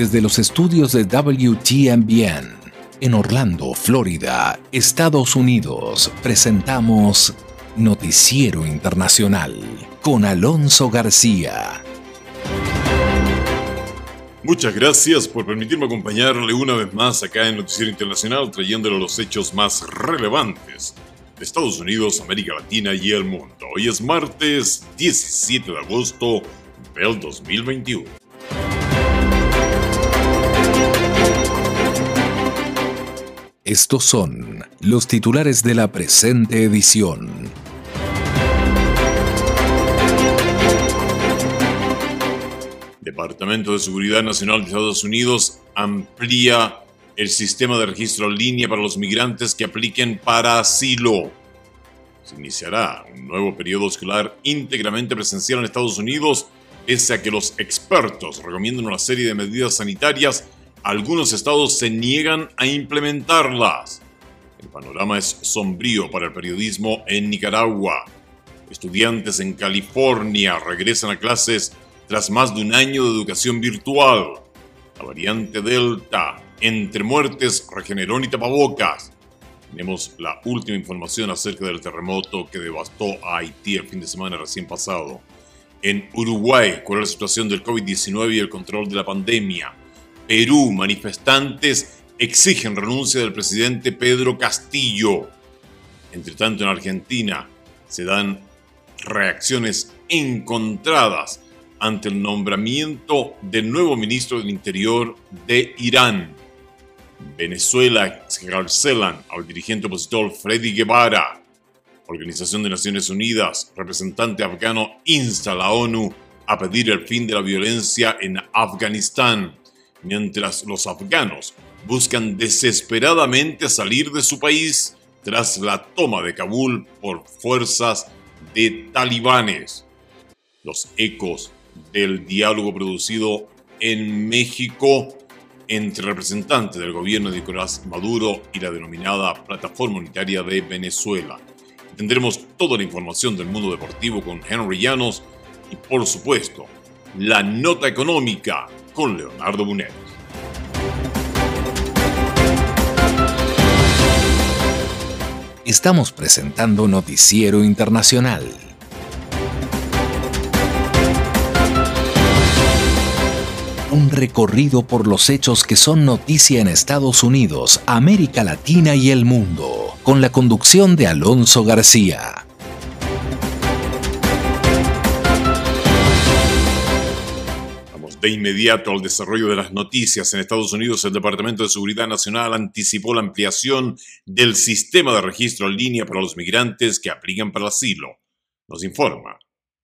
desde los estudios de WTMBN en Orlando, Florida, Estados Unidos, presentamos Noticiero Internacional con Alonso García. Muchas gracias por permitirme acompañarle una vez más acá en Noticiero Internacional trayéndole los hechos más relevantes de Estados Unidos, América Latina y el mundo. Hoy es martes 17 de agosto del 2021. Estos son los titulares de la presente edición. Departamento de Seguridad Nacional de Estados Unidos amplía el sistema de registro en línea para los migrantes que apliquen para asilo. Se iniciará un nuevo periodo escolar íntegramente presencial en Estados Unidos, pese a que los expertos recomiendan una serie de medidas sanitarias, algunos estados se niegan a implementarlas. El panorama es sombrío para el periodismo en Nicaragua. Estudiantes en California regresan a clases tras más de un año de educación virtual. La variante Delta, entre muertes, regeneró ni tapabocas. Tenemos la última información acerca del terremoto que devastó a Haití el fin de semana recién pasado. En Uruguay, ¿cuál es la situación del COVID-19 y el control de la pandemia? Perú, manifestantes exigen renuncia del presidente Pedro Castillo. Entre tanto, en Argentina se dan reacciones encontradas ante el nombramiento del nuevo ministro del Interior de Irán. Venezuela excarcelan al dirigente opositor Freddy Guevara. Organización de Naciones Unidas, representante afgano, insta a la ONU a pedir el fin de la violencia en Afganistán, mientras los afganos buscan desesperadamente salir de su país tras la toma de Kabul por fuerzas de talibanes. Los ecos del diálogo producido en México entre representantes del gobierno de Nicolás Maduro y la denominada Plataforma Unitaria de Venezuela. Tendremos toda la información del mundo deportivo con Henry Llanos y por supuesto la nota económica con Leonardo Bunet. Estamos presentando Noticiero Internacional. un recorrido por los hechos que son noticia en Estados Unidos, América Latina y el mundo, con la conducción de Alonso García. De inmediato al desarrollo de las noticias. En Estados Unidos, el Departamento de Seguridad Nacional anticipó la ampliación del sistema de registro en línea para los migrantes que aplican para asilo. Nos informa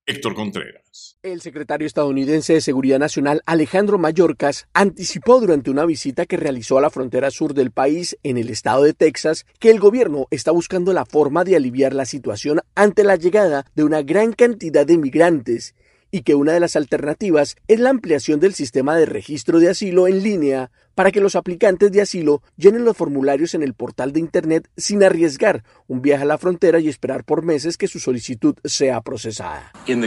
Héctor Contreras. El secretario estadounidense de Seguridad Nacional Alejandro Mayorkas anticipó durante una visita que realizó a la frontera sur del país en el estado de Texas que el gobierno está buscando la forma de aliviar la situación ante la llegada de una gran cantidad de migrantes y que una de las alternativas es la ampliación del sistema de registro de asilo en línea para que los aplicantes de asilo llenen los formularios en el portal de Internet sin arriesgar un viaje a la frontera y esperar por meses que su solicitud sea procesada. En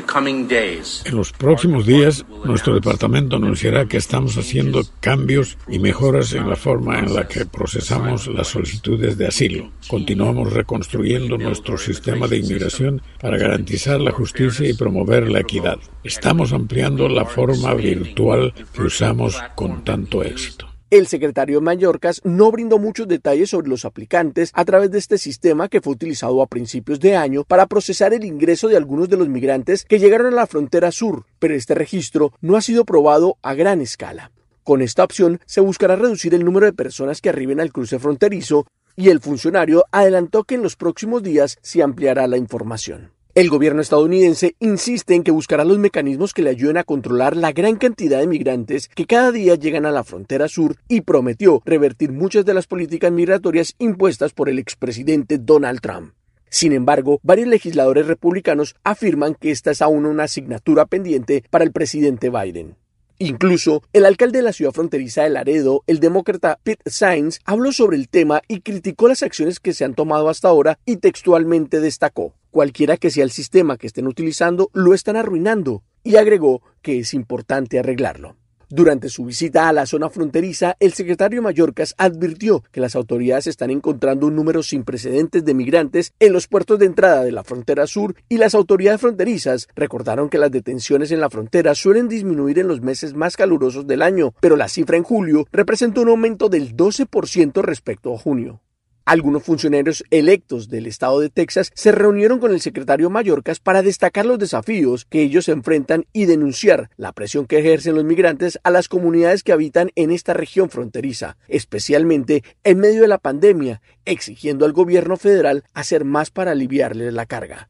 los próximos días, nuestro departamento anunciará que estamos haciendo cambios y mejoras en la forma en la que procesamos las solicitudes de asilo. Continuamos reconstruyendo nuestro sistema de inmigración para garantizar la justicia y promover la equidad. Estamos ampliando la forma virtual que usamos con tanto éxito. El secretario de Mallorcas no brindó muchos detalles sobre los aplicantes a través de este sistema que fue utilizado a principios de año para procesar el ingreso de algunos de los migrantes que llegaron a la frontera sur, pero este registro no ha sido probado a gran escala. Con esta opción se buscará reducir el número de personas que arriben al cruce fronterizo y el funcionario adelantó que en los próximos días se ampliará la información. El gobierno estadounidense insiste en que buscará los mecanismos que le ayuden a controlar la gran cantidad de migrantes que cada día llegan a la frontera sur y prometió revertir muchas de las políticas migratorias impuestas por el expresidente Donald Trump. Sin embargo, varios legisladores republicanos afirman que esta es aún una asignatura pendiente para el presidente Biden. Incluso, el alcalde de la ciudad fronteriza de Laredo, el demócrata Pete Sainz, habló sobre el tema y criticó las acciones que se han tomado hasta ahora y textualmente destacó cualquiera que sea el sistema que estén utilizando, lo están arruinando, y agregó que es importante arreglarlo. Durante su visita a la zona fronteriza, el secretario Mallorcas advirtió que las autoridades están encontrando un número sin precedentes de migrantes en los puertos de entrada de la frontera sur y las autoridades fronterizas recordaron que las detenciones en la frontera suelen disminuir en los meses más calurosos del año, pero la cifra en julio representó un aumento del 12% respecto a junio. Algunos funcionarios electos del estado de Texas se reunieron con el secretario Mallorcas para destacar los desafíos que ellos enfrentan y denunciar la presión que ejercen los migrantes a las comunidades que habitan en esta región fronteriza, especialmente en medio de la pandemia, exigiendo al gobierno federal hacer más para aliviarles la carga.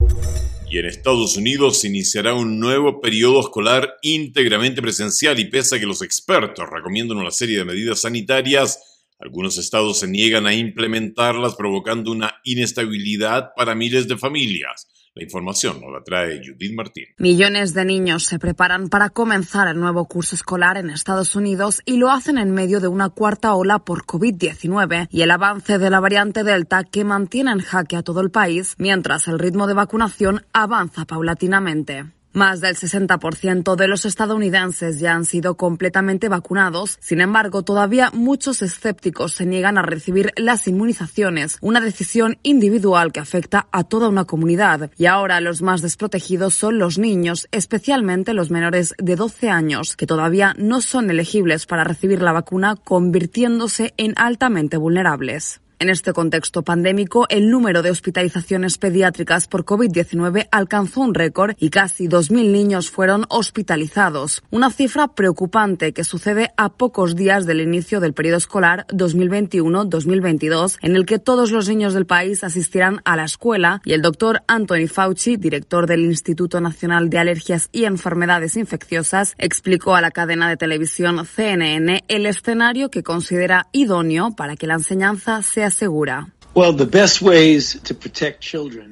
Y en Estados Unidos se iniciará un nuevo periodo escolar íntegramente presencial y pese a que los expertos recomiendan una serie de medidas sanitarias, algunos estados se niegan a implementarlas, provocando una inestabilidad para miles de familias. La información nos la trae Judith Martín. Millones de niños se preparan para comenzar el nuevo curso escolar en Estados Unidos y lo hacen en medio de una cuarta ola por COVID-19 y el avance de la variante Delta que mantiene en jaque a todo el país mientras el ritmo de vacunación avanza paulatinamente. Más del 60% de los estadounidenses ya han sido completamente vacunados. Sin embargo, todavía muchos escépticos se niegan a recibir las inmunizaciones, una decisión individual que afecta a toda una comunidad. Y ahora los más desprotegidos son los niños, especialmente los menores de 12 años, que todavía no son elegibles para recibir la vacuna, convirtiéndose en altamente vulnerables. En este contexto pandémico, el número de hospitalizaciones pediátricas por COVID-19 alcanzó un récord y casi 2.000 niños fueron hospitalizados, una cifra preocupante que sucede a pocos días del inicio del periodo escolar 2021-2022, en el que todos los niños del país asistirán a la escuela y el doctor Anthony Fauci, director del Instituto Nacional de Alergias y Enfermedades Infecciosas, explicó a la cadena de televisión CNN el escenario que considera idóneo para que la enseñanza sea segura.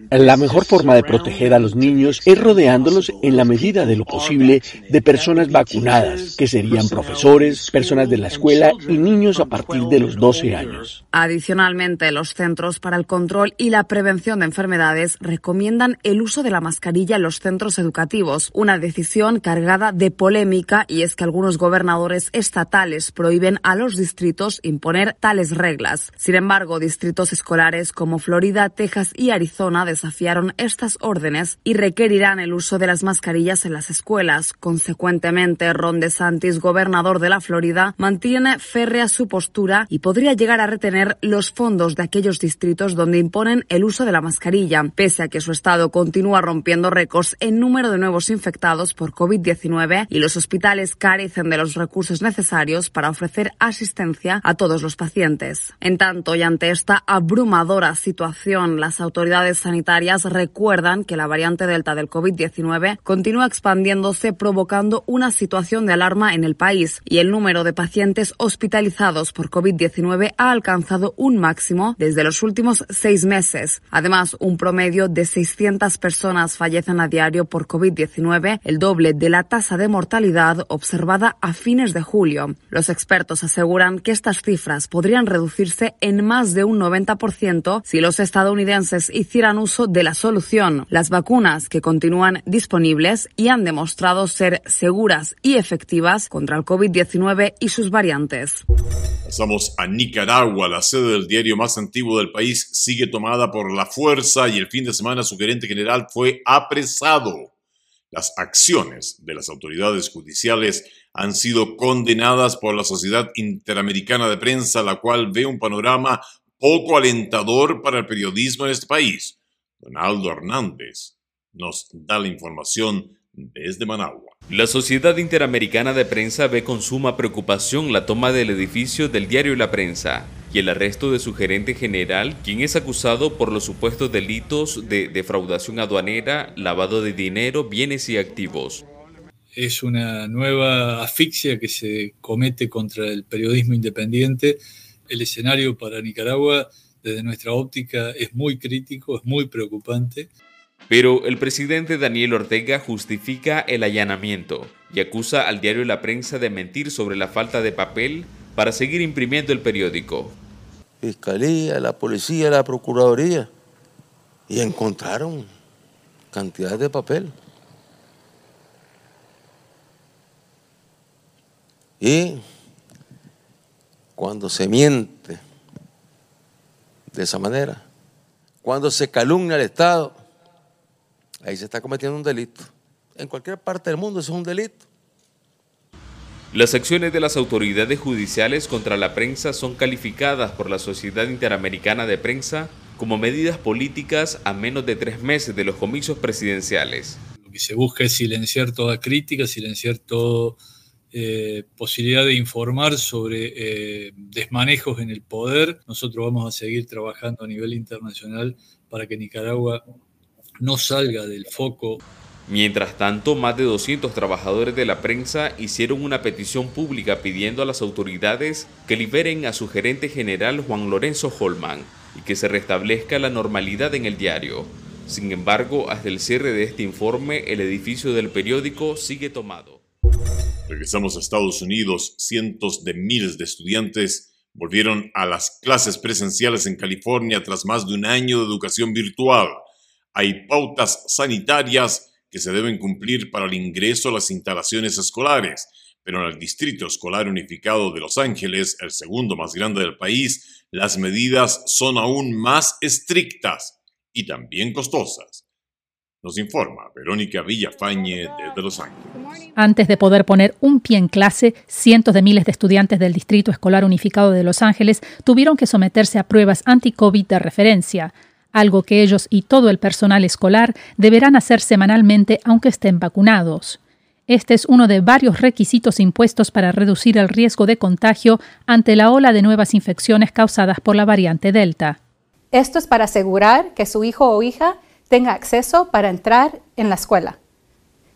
La mejor forma de proteger a los niños es rodeándolos en la medida de lo posible de personas vacunadas, que serían profesores, personas de la escuela y niños a partir de los 12 años. Adicionalmente, los Centros para el Control y la Prevención de Enfermedades recomiendan el uso de la mascarilla en los centros educativos, una decisión cargada de polémica y es que algunos gobernadores estatales prohíben a los distritos imponer tales reglas. Sin embargo, distritos escolares como Florida, Texas y Arizona desafiaron estas órdenes y requerirán el uso de las mascarillas en las escuelas. Consecuentemente, Ron DeSantis, gobernador de la Florida, mantiene férrea su postura y podría llegar a retener los fondos de aquellos distritos donde imponen el uso de la mascarilla, pese a que su estado continúa rompiendo récords en número de nuevos infectados por COVID-19 y los hospitales carecen de los recursos necesarios para ofrecer asistencia a todos los pacientes. En tanto, y ante esta abrupta abrumadora situación, las autoridades sanitarias recuerdan que la variante Delta del COVID-19 continúa expandiéndose provocando una situación de alarma en el país y el número de pacientes hospitalizados por COVID-19 ha alcanzado un máximo desde los últimos seis meses. Además, un promedio de 600 personas fallecen a diario por COVID-19, el doble de la tasa de mortalidad observada a fines de julio. Los expertos aseguran que estas cifras podrían reducirse en más de un 90% si los estadounidenses hicieran uso de la solución, las vacunas que continúan disponibles y han demostrado ser seguras y efectivas contra el COVID-19 y sus variantes. Pasamos a Nicaragua, la sede del diario más antiguo del país sigue tomada por la fuerza y el fin de semana su gerente general fue apresado. Las acciones de las autoridades judiciales han sido condenadas por la Sociedad Interamericana de Prensa, la cual ve un panorama poco alentador para el periodismo en este país. Donaldo Hernández nos da la información desde Managua. La Sociedad Interamericana de Prensa ve con suma preocupación la toma del edificio del diario La Prensa y el arresto de su gerente general, quien es acusado por los supuestos delitos de defraudación aduanera, lavado de dinero, bienes y activos. Es una nueva asfixia que se comete contra el periodismo independiente el escenario para Nicaragua, desde nuestra óptica, es muy crítico, es muy preocupante. Pero el presidente Daniel Ortega justifica el allanamiento y acusa al diario La Prensa de mentir sobre la falta de papel para seguir imprimiendo el periódico. Fiscalía, la policía, la procuraduría, y encontraron cantidad de papel. Y cuando se miente de esa manera, cuando se calumnia al Estado, ahí se está cometiendo un delito. En cualquier parte del mundo eso es un delito. Las acciones de las autoridades judiciales contra la prensa son calificadas por la Sociedad Interamericana de Prensa como medidas políticas a menos de tres meses de los comicios presidenciales. Lo que se busca es silenciar toda crítica, silenciar toda eh, posibilidad de informar sobre eh, desmanejos en el poder. Nosotros vamos a seguir trabajando a nivel internacional para que Nicaragua no salga del foco Mientras tanto, más de 200 trabajadores de la prensa hicieron una petición pública pidiendo a las autoridades que liberen a su gerente general Juan Lorenzo Holman y que se restablezca la normalidad en el diario. Sin embargo, hasta el cierre de este informe, el edificio del periódico sigue tomado. Regresamos a Estados Unidos. Cientos de miles de estudiantes volvieron a las clases presenciales en California tras más de un año de educación virtual. Hay pautas sanitarias que se deben cumplir para el ingreso a las instalaciones escolares, pero en el Distrito Escolar Unificado de Los Ángeles, el segundo más grande del país, las medidas son aún más estrictas y también costosas. Nos informa Verónica Villafañe desde Los Ángeles. Antes de poder poner un pie en clase, cientos de miles de estudiantes del Distrito Escolar Unificado de Los Ángeles tuvieron que someterse a pruebas anti-COVID de referencia algo que ellos y todo el personal escolar deberán hacer semanalmente aunque estén vacunados. Este es uno de varios requisitos impuestos para reducir el riesgo de contagio ante la ola de nuevas infecciones causadas por la variante Delta. Esto es para asegurar que su hijo o hija tenga acceso para entrar en la escuela.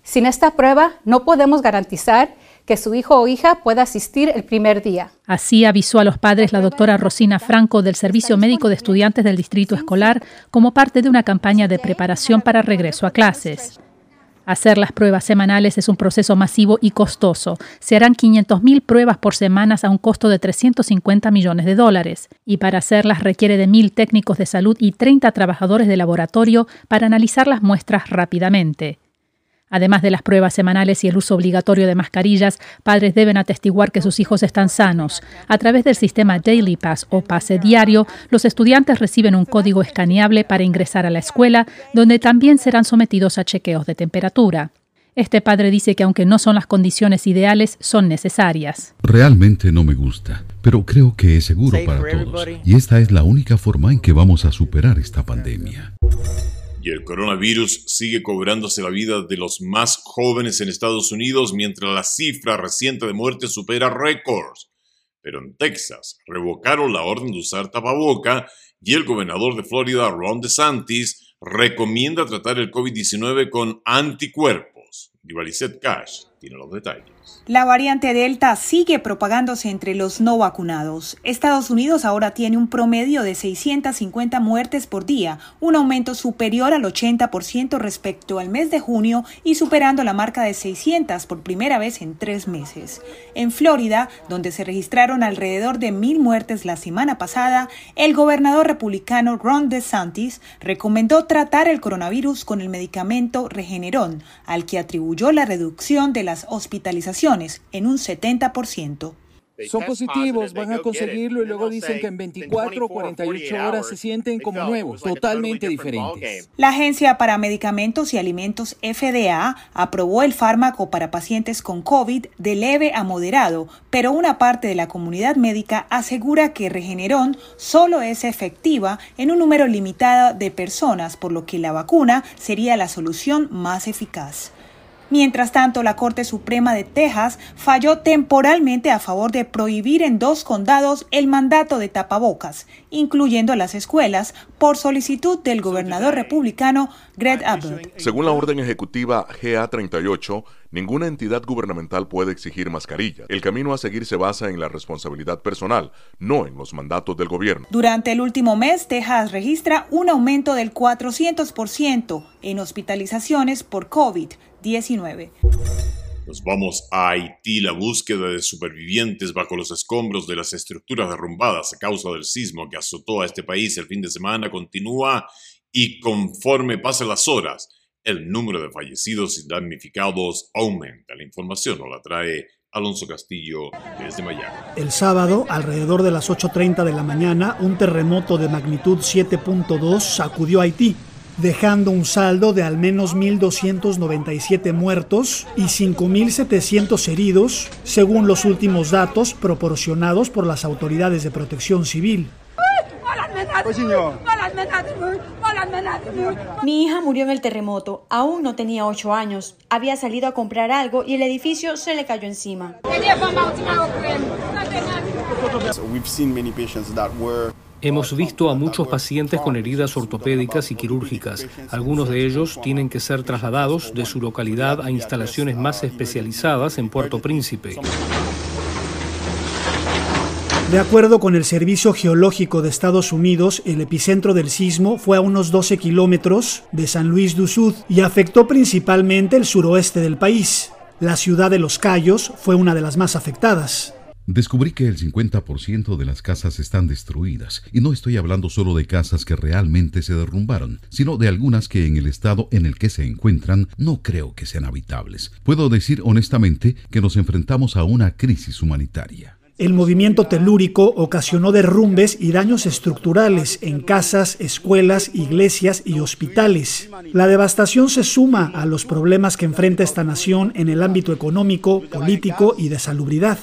Sin esta prueba no podemos garantizar que su hijo o hija pueda asistir el primer día. Así avisó a los padres la doctora Rosina Franco del Servicio Médico de Estudiantes del Distrito Escolar como parte de una campaña de preparación para regreso a clases. Hacer las pruebas semanales es un proceso masivo y costoso. Se harán 500.000 pruebas por semana a un costo de 350 millones de dólares. Y para hacerlas requiere de 1.000 técnicos de salud y 30 trabajadores de laboratorio para analizar las muestras rápidamente. Además de las pruebas semanales y el uso obligatorio de mascarillas, padres deben atestiguar que sus hijos están sanos. A través del sistema Daily Pass o pase diario, los estudiantes reciben un código escaneable para ingresar a la escuela, donde también serán sometidos a chequeos de temperatura. Este padre dice que aunque no son las condiciones ideales, son necesarias. Realmente no me gusta, pero creo que es seguro para todos. Y esta es la única forma en que vamos a superar esta pandemia. Y el coronavirus sigue cobrándose la vida de los más jóvenes en Estados Unidos mientras la cifra reciente de muertes supera récords. Pero en Texas revocaron la orden de usar tapaboca y el gobernador de Florida, Ron DeSantis, recomienda tratar el COVID-19 con anticuerpos. Divalicet Cash tiene los detalles. La variante Delta sigue propagándose entre los no vacunados. Estados Unidos ahora tiene un promedio de 650 muertes por día, un aumento superior al 80% respecto al mes de junio y superando la marca de 600 por primera vez en tres meses. En Florida, donde se registraron alrededor de mil muertes la semana pasada, el gobernador republicano Ron DeSantis recomendó tratar el coronavirus con el medicamento Regeneron, al que atribuyó la reducción de las hospitalizaciones en un 70%. Son positivos, van a conseguirlo y luego dicen que en 24 o 48 horas se sienten como nuevos, totalmente diferentes. La Agencia para Medicamentos y Alimentos FDA aprobó el fármaco para pacientes con COVID de leve a moderado, pero una parte de la comunidad médica asegura que Regeneron solo es efectiva en un número limitado de personas, por lo que la vacuna sería la solución más eficaz. Mientras tanto, la Corte Suprema de Texas falló temporalmente a favor de prohibir en dos condados el mandato de tapabocas, incluyendo las escuelas, por solicitud del gobernador republicano Greg Abbott. Según la orden ejecutiva GA38, ninguna entidad gubernamental puede exigir mascarilla. El camino a seguir se basa en la responsabilidad personal, no en los mandatos del gobierno. Durante el último mes, Texas registra un aumento del 400% en hospitalizaciones por COVID 19. Nos vamos a Haití. La búsqueda de supervivientes bajo los escombros de las estructuras derrumbadas a causa del sismo que azotó a este país el fin de semana continúa y conforme pasan las horas, el número de fallecidos y damnificados aumenta. La información nos la trae Alonso Castillo desde Miami. El sábado, alrededor de las 8.30 de la mañana, un terremoto de magnitud 7.2 sacudió Haití, dejando un saldo de al menos 1.297 muertos y 5.700 heridos, según los últimos datos proporcionados por las autoridades de protección civil. Mi hija murió en el terremoto. Aún no tenía ocho años. Había salido a comprar algo y el edificio se le cayó encima. Hemos visto a muchos pacientes con heridas ortopédicas y quirúrgicas. Algunos de ellos tienen que ser trasladados de su localidad a instalaciones más especializadas en Puerto Príncipe. De acuerdo con el Servicio Geológico de Estados Unidos, el epicentro del sismo fue a unos 12 kilómetros de San Luis du Sud y afectó principalmente el suroeste del país. La ciudad de Los Cayos fue una de las más afectadas. Descubrí que el 50% de las casas están destruidas, y no estoy hablando solo de casas que realmente se derrumbaron, sino de algunas que en el estado en el que se encuentran no creo que sean habitables. Puedo decir honestamente que nos enfrentamos a una crisis humanitaria. El movimiento telúrico ocasionó derrumbes y daños estructurales en casas, escuelas, iglesias y hospitales. La devastación se suma a los problemas que enfrenta esta nación en el ámbito económico, político y de salubridad.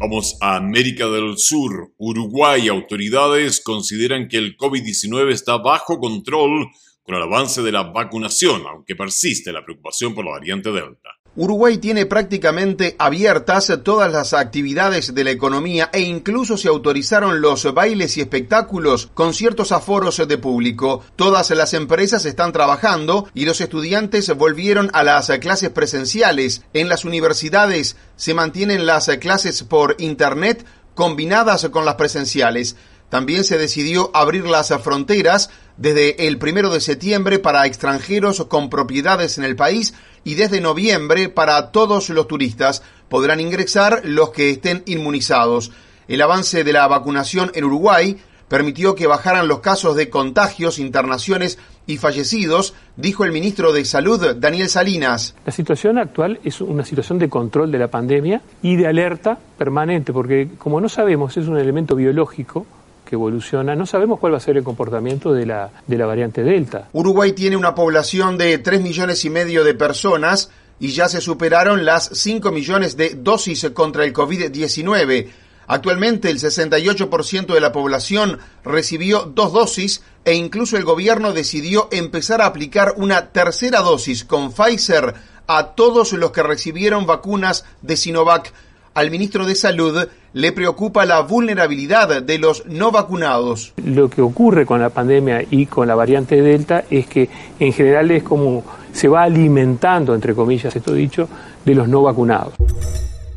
Vamos a América del Sur. Uruguay. Autoridades consideran que el COVID-19 está bajo control con el avance de la vacunación, aunque persiste la preocupación por la variante Delta. Uruguay tiene prácticamente abiertas todas las actividades de la economía e incluso se autorizaron los bailes y espectáculos con ciertos aforos de público. Todas las empresas están trabajando y los estudiantes volvieron a las clases presenciales. En las universidades se mantienen las clases por Internet combinadas con las presenciales. También se decidió abrir las fronteras desde el primero de septiembre para extranjeros con propiedades en el país y desde noviembre para todos los turistas. Podrán ingresar los que estén inmunizados. El avance de la vacunación en Uruguay permitió que bajaran los casos de contagios, internaciones y fallecidos, dijo el ministro de Salud, Daniel Salinas. La situación actual es una situación de control de la pandemia y de alerta permanente, porque como no sabemos, es un elemento biológico, que evoluciona. No sabemos cuál va a ser el comportamiento de la, de la variante Delta. Uruguay tiene una población de 3 millones y medio de personas y ya se superaron las 5 millones de dosis contra el COVID-19. Actualmente el 68% de la población recibió dos dosis e incluso el gobierno decidió empezar a aplicar una tercera dosis con Pfizer a todos los que recibieron vacunas de Sinovac al ministro de Salud le preocupa la vulnerabilidad de los no vacunados. Lo que ocurre con la pandemia y con la variante Delta es que en general es como se va alimentando, entre comillas, esto dicho, de los no vacunados.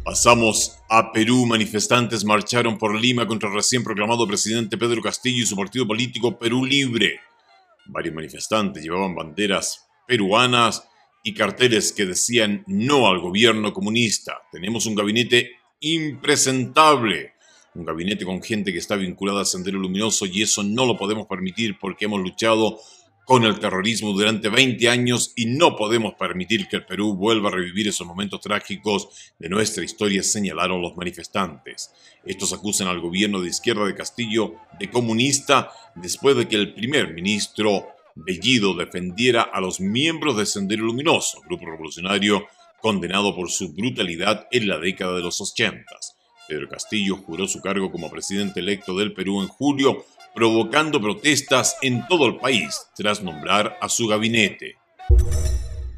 Pasamos a Perú. Manifestantes marcharon por Lima contra el recién proclamado presidente Pedro Castillo y su partido político Perú Libre. Varios manifestantes llevaban banderas peruanas y carteles que decían no al gobierno comunista. Tenemos un gabinete impresentable, un gabinete con gente que está vinculada a Sendero Luminoso y eso no lo podemos permitir porque hemos luchado con el terrorismo durante 20 años y no podemos permitir que el Perú vuelva a revivir esos momentos trágicos de nuestra historia, señalaron los manifestantes. Estos acusan al gobierno de izquierda de Castillo de comunista después de que el primer ministro Bellido defendiera a los miembros de Sendero Luminoso, grupo revolucionario condenado por su brutalidad en la década de los 80. Pedro Castillo juró su cargo como presidente electo del Perú en julio, provocando protestas en todo el país tras nombrar a su gabinete.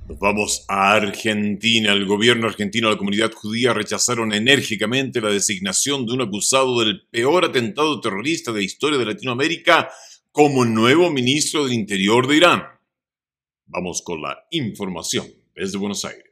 Nos vamos a Argentina. El gobierno argentino y la comunidad judía rechazaron enérgicamente la designación de un acusado del peor atentado terrorista de la historia de Latinoamérica como nuevo ministro del Interior de Irán. Vamos con la información desde Buenos Aires.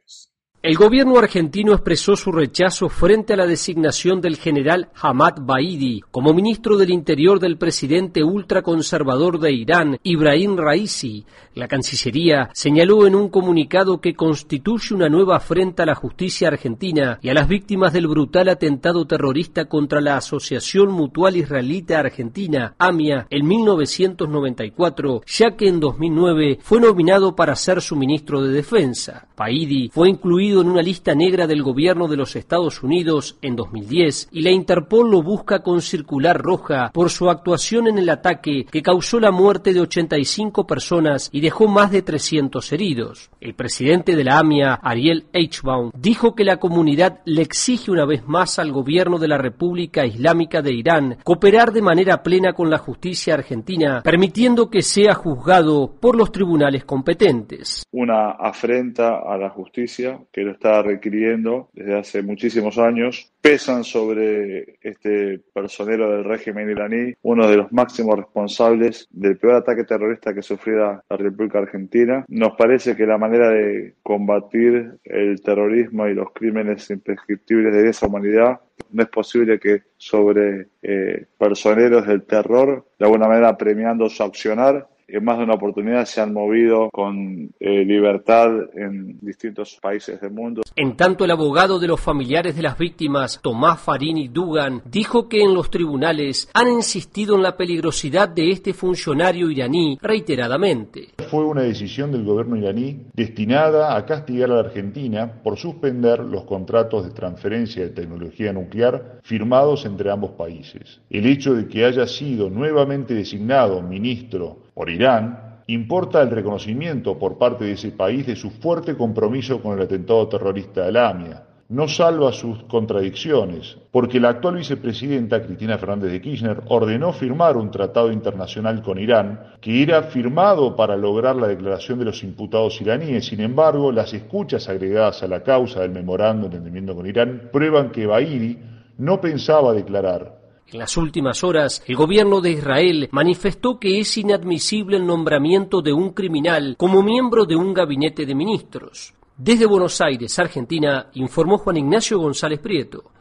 El gobierno argentino expresó su rechazo frente a la designación del general Hamad Baidi como ministro del Interior del presidente ultraconservador de Irán, Ibrahim Raisi. La Cancillería señaló en un comunicado que constituye una nueva afrenta a la justicia argentina y a las víctimas del brutal atentado terrorista contra la Asociación Mutual Israelita Argentina, AMIA, en 1994, ya que en 2009 fue nominado para ser su ministro de Defensa. Baidi fue incluido incluido en una lista negra del gobierno de los Estados Unidos en 2010 y la Interpol lo busca con circular roja por su actuación en el ataque que causó la muerte de 85 personas y dejó más de 300 heridos. El presidente de la AMIA, Ariel Eichbaum, dijo que la comunidad le exige una vez más al gobierno de la República Islámica de Irán cooperar de manera plena con la justicia argentina, permitiendo que sea juzgado por los tribunales competentes. Una afrenta a la justicia que lo está requiriendo desde hace muchísimos años. Pesan sobre este personero del régimen iraní, uno de los máximos responsables del peor ataque terrorista que sufriera la República Argentina. Nos parece que la manera de combatir el terrorismo y los crímenes imprescriptibles de esa humanidad no es posible que sobre eh, personeros del terror, de alguna manera premiando su accionar, en más de una oportunidad se han movido con eh, libertad en distintos países del mundo. En tanto, el abogado de los familiares de las víctimas, Tomás Farini Dugan, dijo que en los tribunales han insistido en la peligrosidad de este funcionario iraní reiteradamente. Fue una decisión del gobierno iraní destinada a castigar a la Argentina por suspender los contratos de transferencia de tecnología nuclear firmados entre ambos países. El hecho de que haya sido nuevamente designado ministro por Irán, importa el reconocimiento por parte de ese país de su fuerte compromiso con el atentado terrorista de la AMIA. No salva sus contradicciones, porque la actual vicepresidenta Cristina Fernández de Kirchner ordenó firmar un tratado internacional con Irán que era firmado para lograr la declaración de los imputados iraníes. Sin embargo, las escuchas agregadas a la causa del memorando de entendimiento con Irán prueban que Baidi no pensaba declarar en las últimas horas, el gobierno de Israel manifestó que es inadmisible el nombramiento de un criminal como miembro de un gabinete de ministros. Desde Buenos Aires, Argentina, informó Juan Ignacio González Prieto.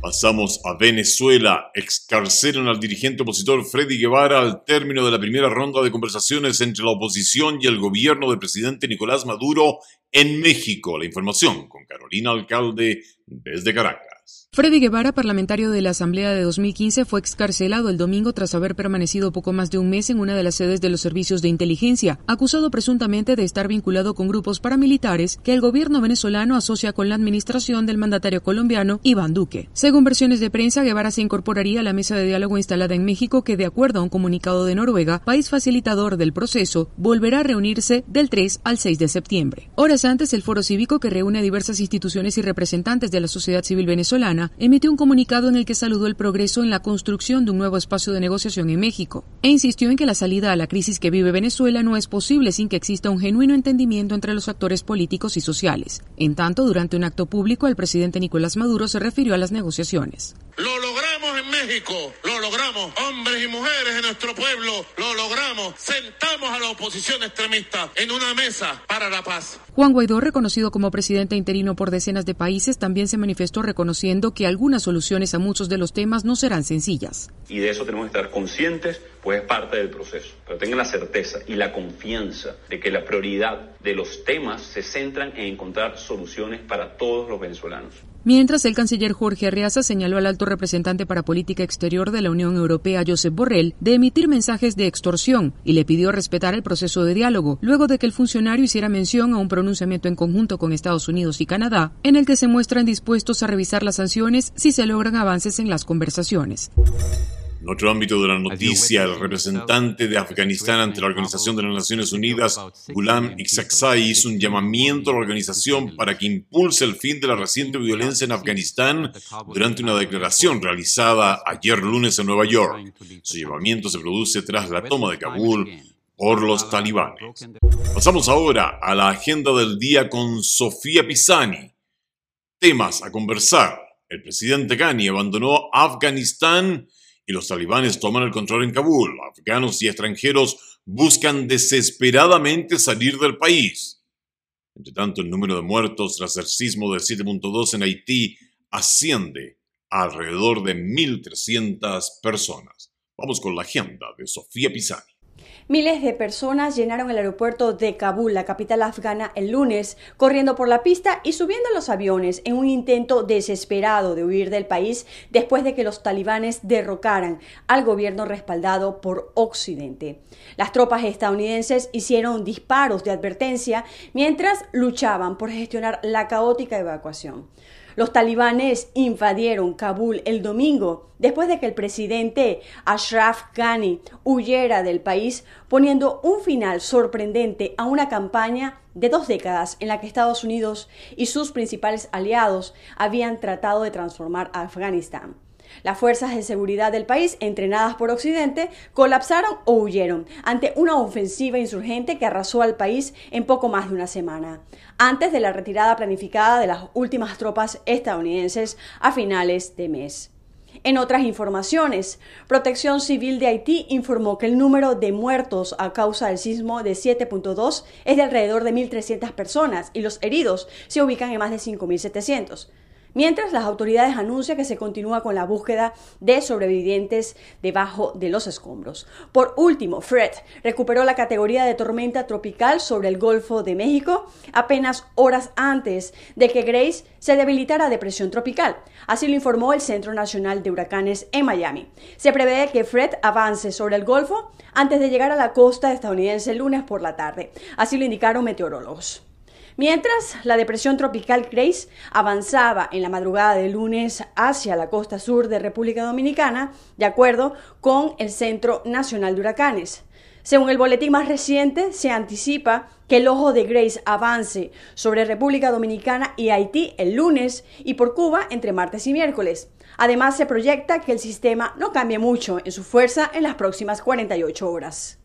Pasamos a Venezuela. Excarcelan al dirigente opositor Freddy Guevara al término de la primera ronda de conversaciones entre la oposición y el gobierno del presidente Nicolás Maduro en México. La información con Carolina Alcalde desde Caracas. Freddy Guevara, parlamentario de la Asamblea de 2015, fue excarcelado el domingo tras haber permanecido poco más de un mes en una de las sedes de los servicios de inteligencia, acusado presuntamente de estar vinculado con grupos paramilitares que el gobierno venezolano asocia con la administración del mandatario colombiano Iván Duque. Según versiones de prensa, Guevara se incorporaría a la mesa de diálogo instalada en México que, de acuerdo a un comunicado de Noruega, país facilitador del proceso, volverá a reunirse del 3 al 6 de septiembre. Horas antes, el foro cívico que reúne diversas instituciones y representantes de la sociedad civil venezolana emitió un comunicado en el que saludó el progreso en la construcción de un nuevo espacio de negociación en México e insistió en que la salida a la crisis que vive Venezuela no es posible sin que exista un genuino entendimiento entre los actores políticos y sociales. En tanto, durante un acto público, el presidente Nicolás Maduro se refirió a las negociaciones. Lo logramos en México, lo logramos. Hombres y mujeres de nuestro pueblo, lo logramos. Sentamos a la oposición extremista en una mesa para la paz. Juan Guaidó, reconocido como presidente interino por decenas de países, también se manifestó reconociendo que algunas soluciones a muchos de los temas no serán sencillas. Y de eso tenemos que estar conscientes, pues es parte del proceso. Pero tengan la certeza y la confianza de que la prioridad de los temas se centran en encontrar soluciones para todos los venezolanos. Mientras, el canciller Jorge Arreaza señaló al alto representante para política exterior de la Unión Europea, Josep Borrell, de emitir mensajes de extorsión y le pidió respetar el proceso de diálogo, luego de que el funcionario hiciera mención a un pronunciamiento en conjunto con Estados Unidos y Canadá, en el que se muestran dispuestos a revisar las sanciones si se logran avances en las conversaciones. En otro ámbito de la noticia, el representante de Afganistán ante la Organización de las Naciones Unidas, Ghulam Iqsaksai, hizo un llamamiento a la organización para que impulse el fin de la reciente violencia en Afganistán durante una declaración realizada ayer lunes en Nueva York. Su llamamiento se produce tras la toma de Kabul por los talibanes. Pasamos ahora a la agenda del día con Sofía Pisani. Temas a conversar. El presidente Ghani abandonó Afganistán y los talibanes toman el control en Kabul. Afganos y extranjeros buscan desesperadamente salir del país. Entre tanto, el número de muertos tras el sismo del 7.2 en Haití asciende a alrededor de 1.300 personas. Vamos con la agenda de Sofía Pisani. Miles de personas llenaron el aeropuerto de Kabul, la capital afgana, el lunes, corriendo por la pista y subiendo los aviones en un intento desesperado de huir del país después de que los talibanes derrocaran al gobierno respaldado por Occidente. Las tropas estadounidenses hicieron disparos de advertencia mientras luchaban por gestionar la caótica evacuación. Los talibanes invadieron Kabul el domingo después de que el presidente Ashraf Ghani huyera del país, poniendo un final sorprendente a una campaña de dos décadas en la que Estados Unidos y sus principales aliados habían tratado de transformar a Afganistán. Las fuerzas de seguridad del país, entrenadas por Occidente, colapsaron o huyeron ante una ofensiva insurgente que arrasó al país en poco más de una semana, antes de la retirada planificada de las últimas tropas estadounidenses a finales de mes. En otras informaciones, Protección Civil de Haití informó que el número de muertos a causa del sismo de 7.2 es de alrededor de 1.300 personas y los heridos se ubican en más de 5.700 mientras las autoridades anuncian que se continúa con la búsqueda de sobrevivientes debajo de los escombros. Por último, Fred recuperó la categoría de tormenta tropical sobre el Golfo de México apenas horas antes de que Grace se debilitara a depresión tropical. Así lo informó el Centro Nacional de Huracanes en Miami. Se prevé que Fred avance sobre el Golfo antes de llegar a la costa estadounidense el lunes por la tarde. Así lo indicaron meteorólogos. Mientras la depresión tropical Grace avanzaba en la madrugada de lunes hacia la costa sur de República Dominicana, de acuerdo con el Centro Nacional de Huracanes. Según el boletín más reciente, se anticipa que el ojo de Grace avance sobre República Dominicana y Haití el lunes y por Cuba entre martes y miércoles. Además, se proyecta que el sistema no cambie mucho en su fuerza en las próximas 48 horas.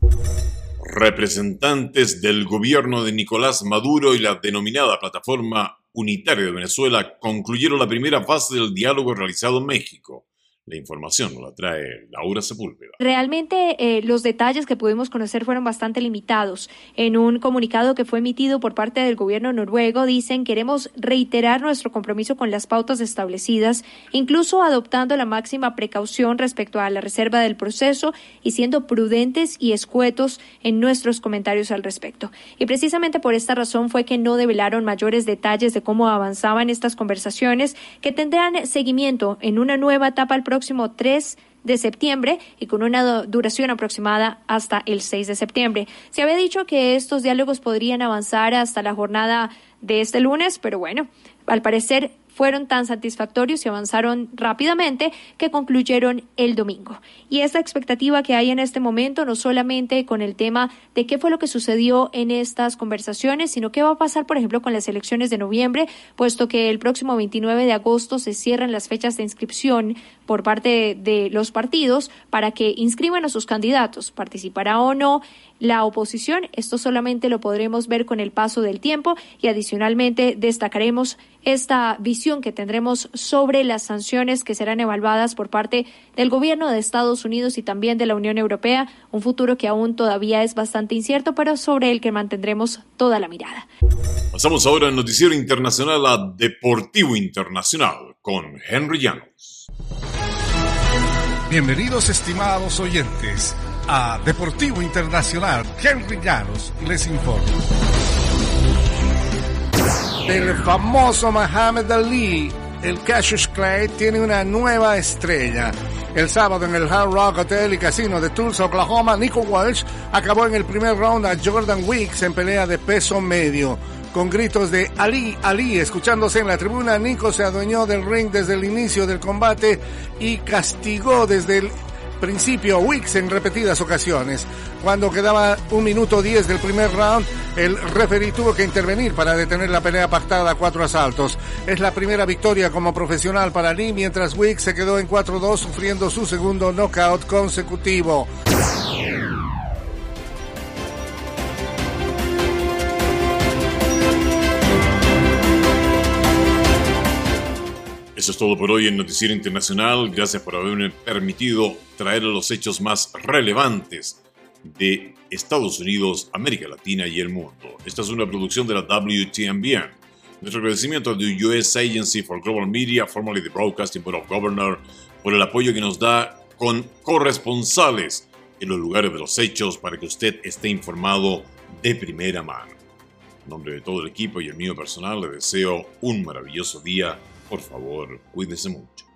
Representantes del gobierno de Nicolás Maduro y la denominada Plataforma Unitaria de Venezuela concluyeron la primera fase del diálogo realizado en México la información nos la trae Laura Sepúlveda. Realmente eh, los detalles que pudimos conocer fueron bastante limitados. En un comunicado que fue emitido por parte del gobierno noruego dicen queremos reiterar nuestro compromiso con las pautas establecidas, incluso adoptando la máxima precaución respecto a la reserva del proceso y siendo prudentes y escuetos en nuestros comentarios al respecto. Y precisamente por esta razón fue que no develaron mayores detalles de cómo avanzaban estas conversaciones que tendrán seguimiento en una nueva etapa al próximo 3 de septiembre y con una duración aproximada hasta el 6 de septiembre. Se había dicho que estos diálogos podrían avanzar hasta la jornada de este lunes, pero bueno, al parecer fueron tan satisfactorios y avanzaron rápidamente que concluyeron el domingo. Y esta expectativa que hay en este momento, no solamente con el tema de qué fue lo que sucedió en estas conversaciones, sino qué va a pasar, por ejemplo, con las elecciones de noviembre, puesto que el próximo 29 de agosto se cierran las fechas de inscripción por parte de los partidos para que inscriban a sus candidatos. ¿Participará o no la oposición? Esto solamente lo podremos ver con el paso del tiempo y adicionalmente destacaremos esta visión que tendremos sobre las sanciones que serán evaluadas por parte del gobierno de Estados Unidos y también de la Unión Europea, un futuro que aún todavía es bastante incierto, pero sobre el que mantendremos toda la mirada. Pasamos ahora al noticiero internacional a Deportivo Internacional con Henry Llanos. Bienvenidos estimados oyentes a Deportivo Internacional. Henry Llanos les informa. El famoso Muhammad Ali, el Cassius Clay, tiene una nueva estrella. El sábado en el Hard Rock Hotel y Casino de Tulsa, Oklahoma, Nico Walsh acabó en el primer round a Jordan Weeks en pelea de peso medio. Con gritos de Ali, Ali, escuchándose en la tribuna, Nico se adueñó del ring desde el inicio del combate y castigó desde el principio Wicks en repetidas ocasiones. Cuando quedaba un minuto diez del primer round, el referee tuvo que intervenir para detener la pelea pactada a cuatro asaltos. Es la primera victoria como profesional para Lee, mientras Wicks se quedó en 4-2 sufriendo su segundo knockout consecutivo. Eso es todo por hoy en Noticiero Internacional. Gracias por haberme permitido traer los hechos más relevantes de Estados Unidos, América Latina y el mundo. Esta es una producción de la WTMBN. Nuestro agradecimiento a the U.S. Agency for Global Media, formerly the Broadcasting Board of Governors, por el apoyo que nos da con corresponsales en los lugares de los hechos para que usted esté informado de primera mano. En nombre de todo el equipo y el mío personal le deseo un maravilloso día. Por favor, cuídese mucho.